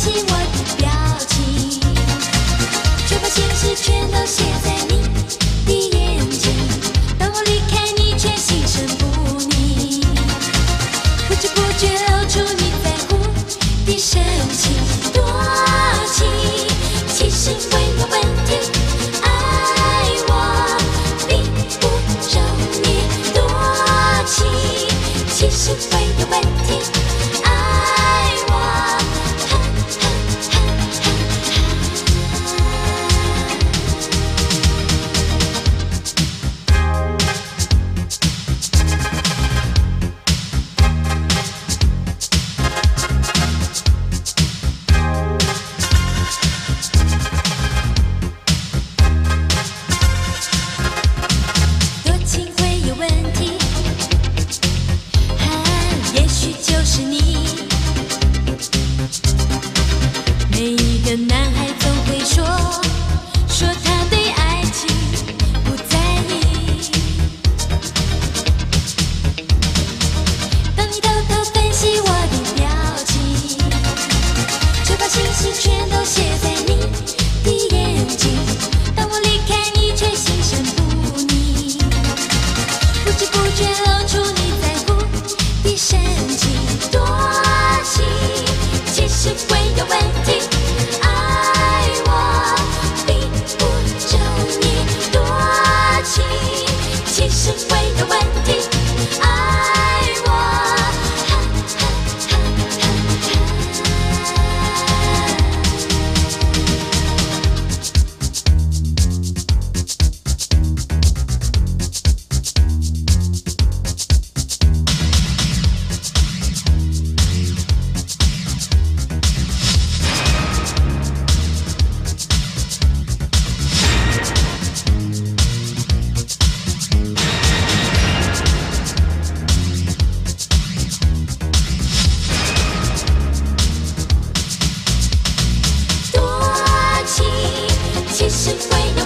起我的表情。就把心事全都写在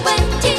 问题